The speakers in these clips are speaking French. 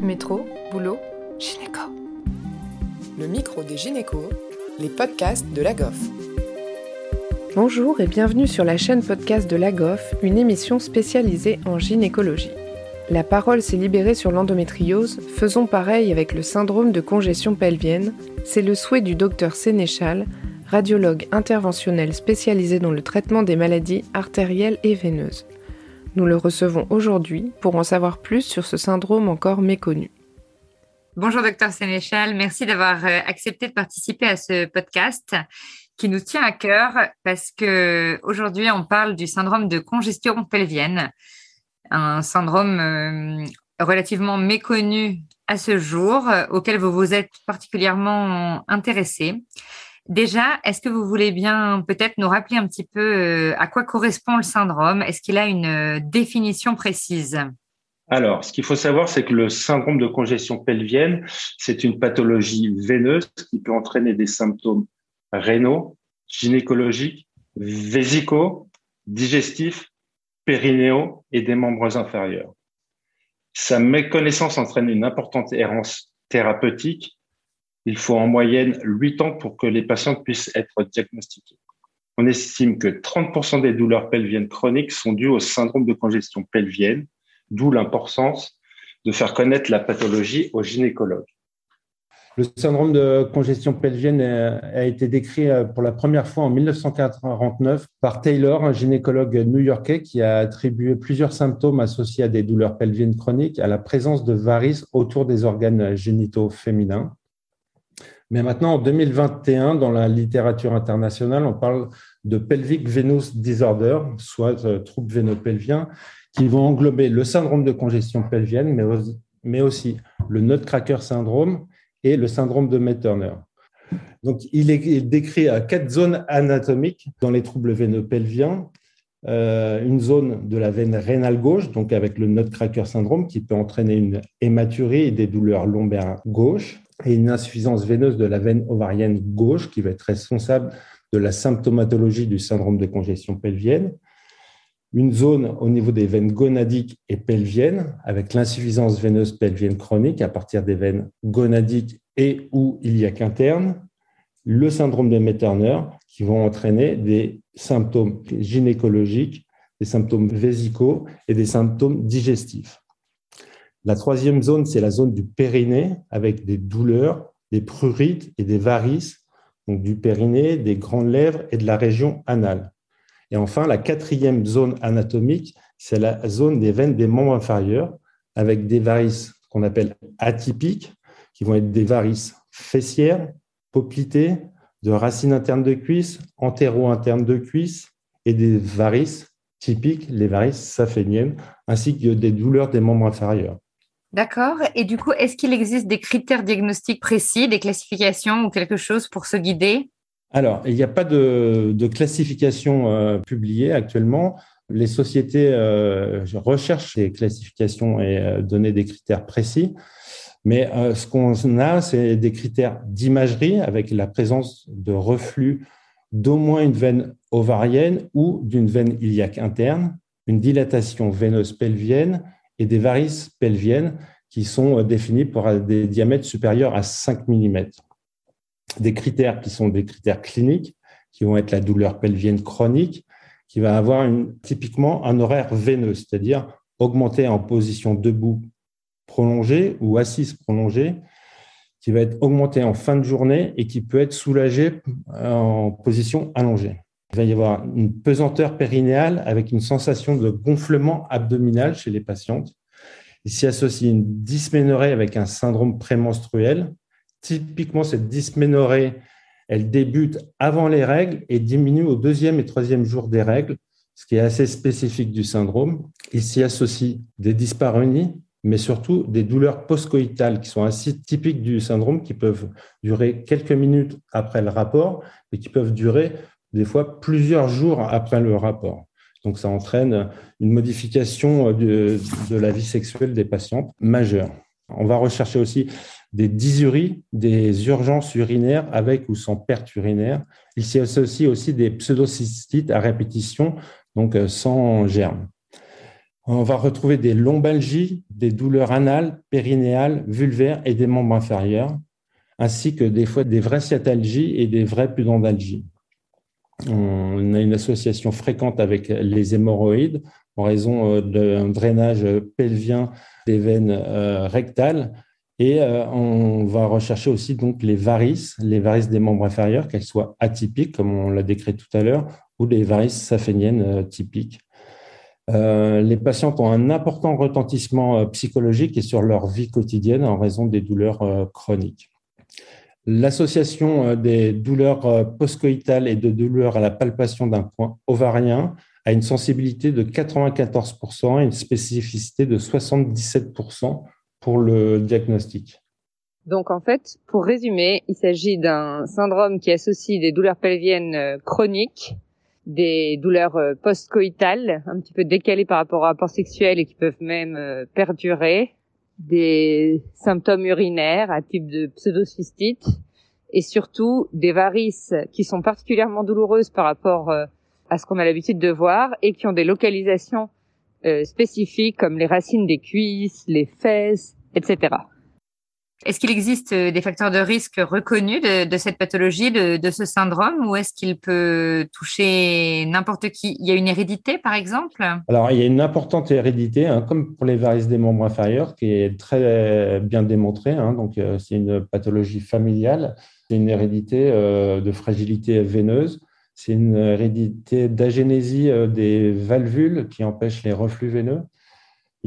Métro, boulot, gynéco. Le micro des gynécos, les podcasts de la GOF. Bonjour et bienvenue sur la chaîne podcast de la GOF, une émission spécialisée en gynécologie. La parole s'est libérée sur l'endométriose, faisons pareil avec le syndrome de congestion pelvienne, c'est le souhait du docteur Sénéchal, radiologue interventionnel spécialisé dans le traitement des maladies artérielles et veineuses. Nous le recevons aujourd'hui pour en savoir plus sur ce syndrome encore méconnu. Bonjour docteur Sénéchal, merci d'avoir euh, accepté de participer à ce podcast qui nous tient à cœur parce que aujourd'hui on parle du syndrome de congestion pelvienne, un syndrome euh, relativement méconnu à ce jour auquel vous vous êtes particulièrement intéressé. Déjà, est-ce que vous voulez bien peut-être nous rappeler un petit peu euh, à quoi correspond le syndrome? Est-ce qu'il a une euh, définition précise? Alors, ce qu'il faut savoir, c'est que le syndrome de congestion pelvienne, c'est une pathologie veineuse qui peut entraîner des symptômes rénaux, gynécologiques, vésicaux, digestifs, périnéaux et des membres inférieurs. Sa méconnaissance entraîne une importante errance thérapeutique il faut en moyenne 8 ans pour que les patients puissent être diagnostiqués. On estime que 30% des douleurs pelviennes chroniques sont dues au syndrome de congestion pelvienne, d'où l'importance de faire connaître la pathologie aux gynécologues. Le syndrome de congestion pelvienne a été décrit euh, pour la première fois en 1949 par Taylor, un gynécologue new-yorkais qui a attribué plusieurs symptômes associés à des douleurs pelviennes chroniques à la présence de varices autour des organes génitaux féminins. Mais maintenant, en 2021, dans la littérature internationale, on parle de pelvic venous disorder, soit euh, troubles veinopelviens, qui vont englober le syndrome de congestion pelvienne, mais, aussi le nutcracker syndrome et le syndrome de May-Turner. Donc, il est décrit à quatre zones anatomiques dans les troubles veinopelviens. Euh, une zone de la veine rénale gauche, donc avec le nutcracker syndrome, qui peut entraîner une hématurie et des douleurs lombaires gauches et une insuffisance veineuse de la veine ovarienne gauche qui va être responsable de la symptomatologie du syndrome de congestion pelvienne. Une zone au niveau des veines gonadiques et pelviennes avec l'insuffisance veineuse pelvienne chronique à partir des veines gonadiques et ou iliaques internes. Le syndrome de May-Turner qui vont entraîner des symptômes gynécologiques, des symptômes vésicaux et des symptômes digestifs. La troisième zone, c'est la zone du périnée avec des douleurs, des prurites et des varices, donc du périnée, des grandes lèvres et de la région anale. Et enfin, la quatrième zone anatomique, c'est la zone des veines des membres inférieurs avec des varices qu'on appelle atypiques, qui vont être des varices fessières, poplitées, de racines internes de cuisse, antéro-internes de cuisse et des varices typiques, les varices saphéniennes, ainsi que des douleurs des membres inférieurs. D'accord. Et du coup, est-ce qu'il existe des critères diagnostiques précis, des classifications ou quelque chose pour se guider? Alors, il n'y a pas de, classification euh, publiée actuellement. Les sociétés euh, recherchent ces classifications et euh, donner des critères précis. Mais ce qu'on a, c'est des critères d'imagerie avec la présence de reflux d'au moins une veine ovarienne ou d'une veine iliaque interne, une dilatation veineuse pelvienne, et des varices pelviennes qui sont euh, définies pour des diamètres supérieurs à 5 mm. Des critères qui sont des critères cliniques, qui vont être la douleur pelvienne chronique, qui va avoir une, typiquement un horaire veineux, c'est-à-dire augmenté en position debout prolongée ou assise prolongée, qui va être augmenté en fin de journée et qui peut être soulagé en position allongée. Il va y avoir une pesanteur périnéale avec une sensation de gonflement abdominal chez les patientes. Il s'y associe une dysménorrhée avec un syndrome prémenstruel. Typiquement, cette dysménorrhée, elle débute avant les règles et diminue au deuxième et troisième jour des règles, ce qui est assez spécifique du syndrome. Il s'y associe des dyspareunies, mais surtout des douleurs postcoïtales qui sont assez typiques du syndrome, qui peuvent durer quelques minutes après le rapport, et qui peuvent durer des fois plusieurs jours après le rapport. Donc ça entraîne une modification de, la vie sexuelle des patientes majeure. On va rechercher aussi des dysuries, des urgences urinaires avec ou sans perte urinaire. Il s'y associe aussi des pseudocystites à répétition, donc euh, sans germe. On va retrouver des lombalgies, des douleurs anales, périnéales, vulvaires et des membres inférieurs, ainsi que des fois des vraies sciatalgies et des vraies pudendalgies. On a une association fréquente avec les hémorroïdes en raison euh, d'un drainage pelvien des veines euh, rectales. Et euh, on va rechercher aussi donc les varices, les varices des membres inférieurs, qu'elles soient atypiques, comme on l'a décrit tout à l'heure, ou les varices saphéniennes typiques. les patients ont un important retentissement psychologique et sur leur vie quotidienne en raison des douleurs chroniques. L'association des douleurs postcoïtales et de douleurs à la palpation d'un point ovarien a une sensibilité de 94% et une spécificité de 77% pour le diagnostic. Donc en fait, pour résumer, il s'agit d'un syndrome qui associe des douleurs pelviennes euh, chroniques, des douleurs euh, post-coïtales, un petit peu décalées par rapport au rapport sexuel et qui peuvent même euh, perdurer, des symptômes urinaires à type de pseudocystite et surtout des varices qui sont particulièrement douloureuses par rapport à ce qu'on a l'habitude de voir et qui ont des localisations euh, spécifiques comme les racines des cuisses, les fesses, etc. Est-ce qu'il existe euh, des facteurs de risque reconnus de, cette pathologie, de, ce syndrome, ou est-ce qu'il peut toucher n'importe qui? Il y a une hérédité, par exemple? Alors, il y a une importante hérédité, hein, comme pour les varices des membres inférieurs, qui est très bien démontrée. Hein, donc, euh, c'est une pathologie familiale, c'est une hérédité de fragilité veineuse. C'est une hérédité d'agénésie euh, des valvules qui empêche les reflux veineux.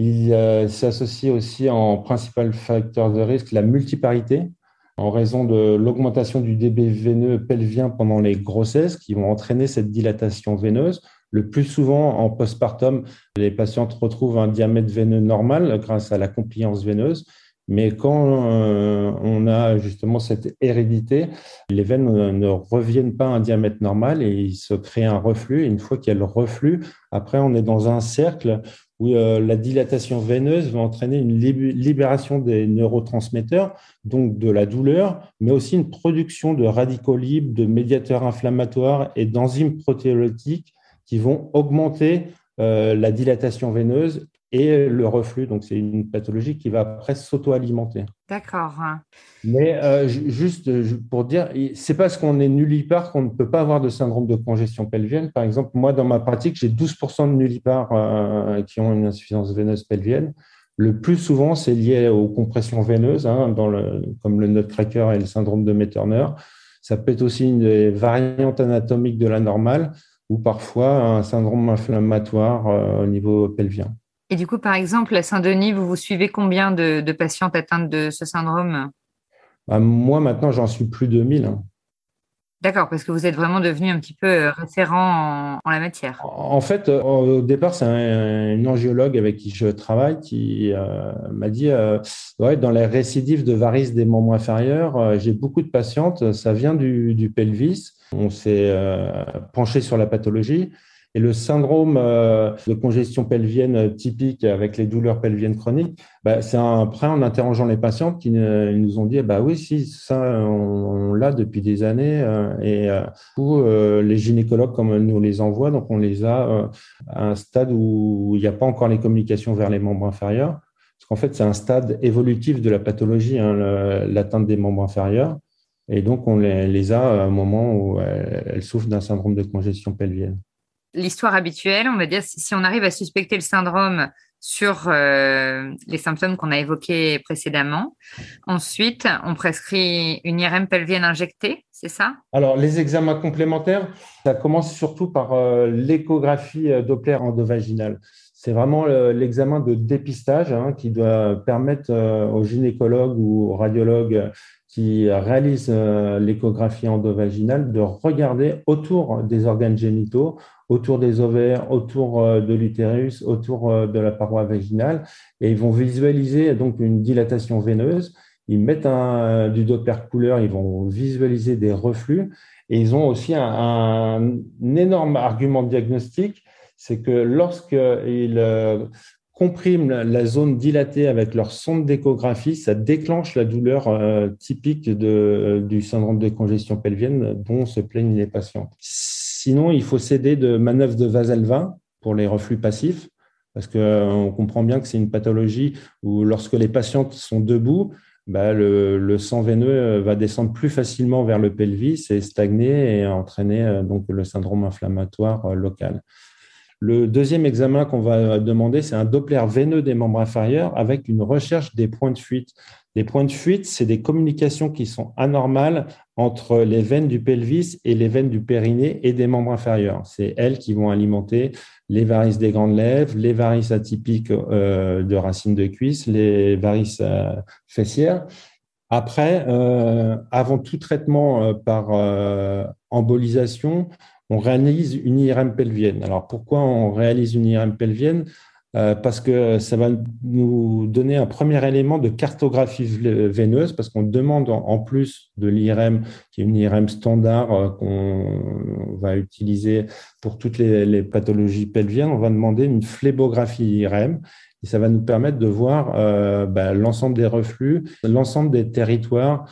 Il euh, s'associe aussi en principal facteur de risque la multiparité en raison de l'augmentation du débit veineux pelvien pendant les grossesses qui vont entraîner cette dilatation veineuse. Le plus souvent, en postpartum, les patientes retrouvent un diamètre veineux normal grâce à la compliance veineuse. Mais quand euh, on a justement cette hérédité, les veines ne reviennent pas à un diamètre normal et il se crée un reflux. Et une fois qu'il y a le reflux, après, on est dans un cercle où euh, la dilatation veineuse va entraîner une libération des neurotransmetteurs, donc de la douleur, mais aussi une production de radicaux libres, de médiateurs inflammatoires et d'enzymes protéolytiques qui vont augmenter euh, la dilatation veineuse et le reflux. Donc, c'est une pathologie qui va après s'auto-alimenter. D'accord. Mais euh, juste pour dire, c'est parce qu'on est nullipare qu'on ne peut pas avoir de syndrome de congestion pelvienne. Par exemple, moi, dans ma pratique, j'ai 12% de nullipares euh, qui ont une insuffisance veineuse pelvienne. Le plus souvent, c'est lié aux compressions veineuses, hein, dans le, comme le nutcracker et le syndrome de Meturner. Ça peut être aussi une variante anatomique de la normale ou parfois un syndrome inflammatoire euh, au niveau pelvien. Et du coup, par exemple, à Saint-Denis, vous vous suivez combien de, patientes atteintes de ce syndrome? Bah, Moi, maintenant, j'en suis plus de 1000. Hein. D'accord, parce que vous êtes vraiment devenu un petit peu euh, référent en, la matière. En fait, euh, au départ, c'est un, angiologue avec qui je travaille qui euh, m'a dit ouais, dans les récidives de varices des membres inférieurs, j'ai beaucoup de patientes, ça vient du, du pelvis. On s'est penché sur la pathologie. Et le syndrome euh, de congestion pelvienne typique avec les douleurs pelviennes chroniques, bah, c'est après en interrogeant les patients qui nous ont dit bah oui, si ça on, l'a depuis des années euh, et euh, les gynécologues comme nous les envoient, donc on les a à un stade où il n'y a pas encore les communications vers les membres inférieurs, parce qu'en fait c'est un stade évolutif de la pathologie, hein, l'atteinte des membres inférieurs. Et donc, on les, a à un moment où elles souffrent d'un syndrome de congestion pelvienne l'histoire habituelle, on va dire, si on arrive à suspecter le syndrome sur euh, les symptômes qu'on a évoqués précédemment. Ensuite, on prescrit une IRM pelvienne injectée, c'est ça? Alors, les examens complémentaires, ça commence surtout par euh, l'échographie euh, Doppler endovaginale. C'est vraiment l'examen de dépistage hein, qui doit permettre aux gynécologues ou aux radiologues qui réalisent l'échographie endovaginale de regarder autour des organes génitaux autour des ovaires, autour euh, de l'utérus, autour euh, de la paroi vaginale, et ils vont visualiser donc une dilatation veineuse. Ils mettent un, du Doppler couleur, ils vont visualiser des reflux, et ils ont aussi un, énorme argument diagnostique, c'est que lorsqu'ils euh, compriment la zone dilatée avec leur sonde d'échographie, ça déclenche la douleur typique du syndrome de congestion pelvienne dont se plaignent les patients. Sinon, il faut s'aider de manœuvres de Vaselvin pour les reflux passifs. parce qu'on comprend bien que c'est une pathologie où lorsque les patientes sont debout, bah, le, sang veineux va descendre plus facilement vers le pelvis et stagner et entraîner donc le syndrome inflammatoire local. Le deuxième examen qu'on va demander, c'est un Doppler veineux des membres inférieurs avec une recherche des points de fuite. Les points de fuite, c'est des communications qui sont anormales entre les veines du pelvis et les veines du périnée et des membres inférieurs. C'est elles qui vont alimenter les varices des grandes lèvres, les varices atypiques euh, de racines de cuisse, les varices euh, fessières. Après, euh, avant tout traitement par embolisation, on réalise une IRM pelvienne. Alors pourquoi on réalise une IRM pelvienne? Euh, Parce que ça va nous donner un premier élément de cartographie veineuse, parce qu'on demande en plus de l'IRM, qui est une IRM standard euh, qu'on va utiliser pour toutes les, pathologies pelviennes, on va demander une phlébographie IRM. Et ça va nous permettre de voir euh, bah, l'ensemble des reflux, l'ensemble des territoires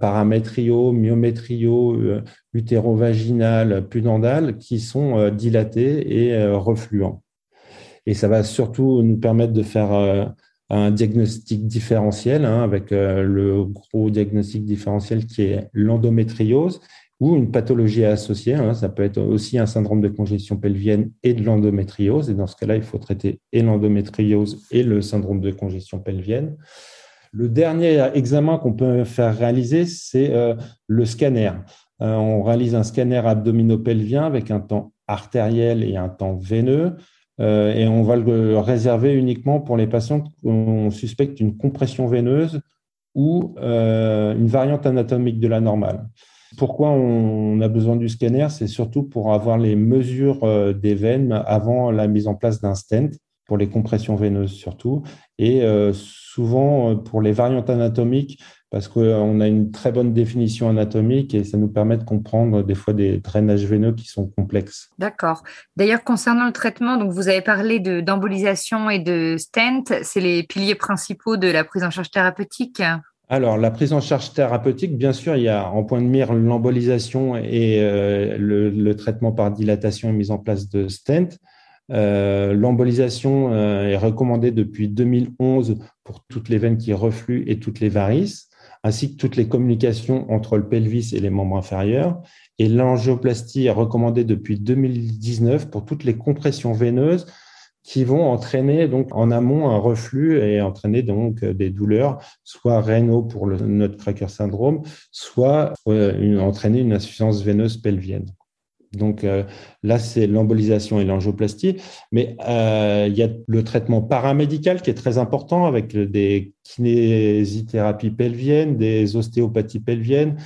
paramétriaux, myométriaux, utérovaginales, pudendales, qui sont dilatés et refluents. Et ça va surtout nous permettre de faire un diagnostic différentiel, hein, avec le gros diagnostic différentiel qui est l'endométriose ou une pathologie associée. Hein. ça peut être aussi un syndrome de congestion pelvienne et de l'endométriose. Et dans ce cas-là, il faut traiter et l'endométriose et le syndrome de congestion pelvienne. Le dernier examen qu'on peut faire réaliser, c'est euh, le scanner. Euh, on réalise un scanner abdominopelvien avec un temps artériel et un temps veineux. Euh, et on va le réserver uniquement pour les patients on suspecte une compression veineuse ou une variante anatomique de la normale. Pourquoi on a besoin du scanner? C'est surtout pour avoir les mesures des veines avant la mise en place d'un stent, pour les compressions veineuses surtout, et souvent euh, pour les variantes anatomiques, parce qu'on a une très bonne définition anatomique et ça nous permet de comprendre des fois des drainages veineux qui sont complexes. D'accord. D'ailleurs, concernant le traitement, donc vous avez parlé d'embolisation et de stent, c'est les piliers principaux de la prise en charge thérapeutique alors, la prise en charge thérapeutique, bien sûr, il y a en point de mire l'embolisation et euh, le, traitement par dilatation et mise en place de stent. Euh, l'embolisation euh, est recommandée depuis 2011 pour toutes les veines qui refluent et toutes les varices, ainsi que toutes les communications entre le pelvis et les membres inférieurs. Et l'angioplastie est recommandée depuis 2019 pour toutes les compressions veineuses qui vont entraîner donc en amont un reflux et entraîner donc des douleurs, soit rénaux pour le nutcracker syndrome, soit euh, entraîner une insuffisance veineuse pelvienne. Donc euh, là, c'est l'embolisation et l'angioplastie. Mais euh, il y a le traitement paramédical qui est très important avec des kinésithérapies pelviennes, des ostéopathies pelviennes,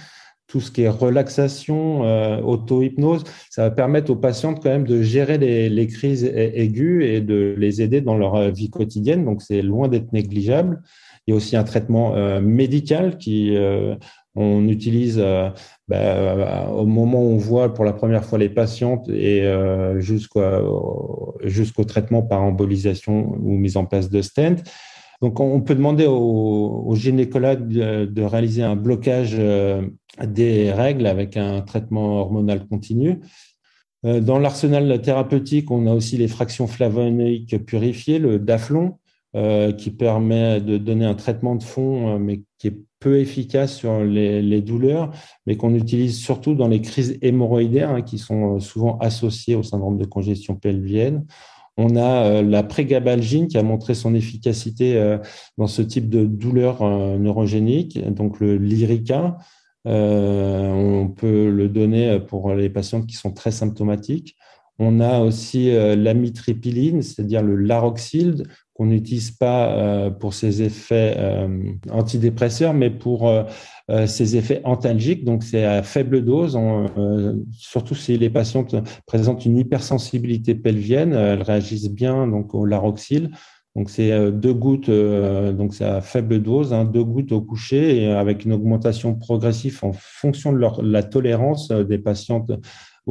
tout ce qui est relaxation, euh, auto-hypnose. Ça va permettre aux patientes quand même de gérer les, crises aiguës et de les aider dans leur vie quotidienne. Donc c'est loin d'être négligeable. Il y a aussi un traitement médical qui on utilise euh, bah, euh, au moment où on voit pour la première fois les patientes et euh, jusqu'au traitement par embolisation ou mise en place de stent. Donc, on peut demander au, gynécologue de, réaliser un blocage des règles avec un traitement hormonal continu. Dans l'arsenal thérapeutique, on a aussi les fractions flavonoïques purifiées, le DAFLON, qui permet de donner un traitement de fond, mais qui est peu efficace sur les, douleurs, mais qu'on utilise surtout dans les crises hémorroïdaires hein, qui sont euh, souvent associées au syndrome de congestion pelvienne. On a euh, la prégabalgine qui a montré son efficacité euh, dans ce type de douleur neurogénique, donc le Lyrica. on peut le donner pour les patients qui sont très symptomatiques. On a aussi l'amitripyline, c'est-à-dire le laroxyl, qu'on n'utilise pas euh, pour ses effets euh, antidépresseurs, mais pour euh, ses effets antalgiques. Donc, c'est à faible dose, surtout si les patientes présentent une hypersensibilité pelvienne, elles réagissent bien au laroxyl. Donc, c'est deux gouttes, donc c'est à faible dose, hein, deux gouttes au coucher, avec une augmentation progressive en fonction de la tolérance des patientes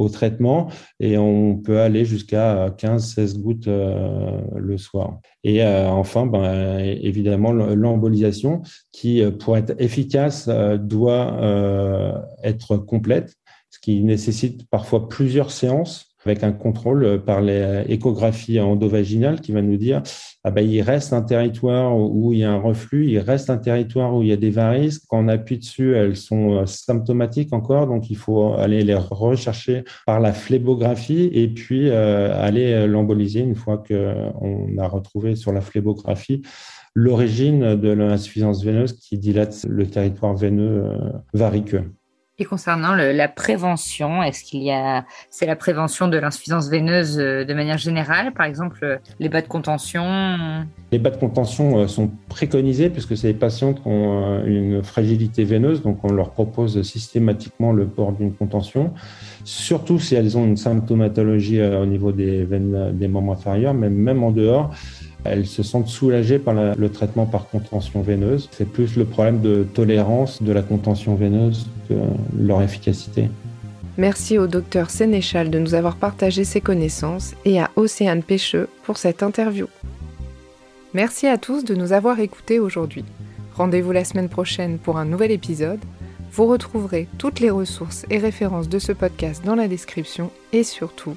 au traitement et on peut aller jusqu'à 15-16 gouttes euh, le soir. Et euh, enfin, ben, évidemment, l'embolisation qui, euh, pour être efficace, doit être complète, ce qui nécessite parfois plusieurs séances avec un contrôle par l'échographie endovaginale qui va nous dire ah ben, il reste un territoire où il y a un reflux, il reste un territoire où il y a des varices. Quand on appuie dessus, elles sont euh, symptomatiques encore, donc il faut aller les rechercher par la phlébographie et puis euh, aller l'emboliser une fois qu'on a retrouvé sur la phlébographie l'origine de l'insuffisance veineuse qui dilate le territoire veineux euh, variqueux. Et concernant la prévention, est-ce qu'il y c'est la prévention de l'insuffisance veineuse euh, de manière générale, par exemple les bas de contention? Les bas de contention euh, sont préconisés puisque c'est des patients qui ont une fragilité veineuse, donc on leur propose systématiquement le port d'une contention, surtout si elles ont une symptomatologie au niveau des veines des membres inférieurs, mais même en dehors. Elles se sentent soulagées par le traitement par contention veineuse. C'est plus le problème de tolérance de la contention veineuse que leur efficacité. Merci au docteur Sénéchal de nous avoir partagé ses connaissances et à Océane Pêcheux pour cette interview. Merci à tous de nous avoir écoutés aujourd'hui. Rendez-vous la semaine prochaine pour un nouvel épisode. Vous retrouverez toutes les ressources et références de ce podcast dans la description et surtout,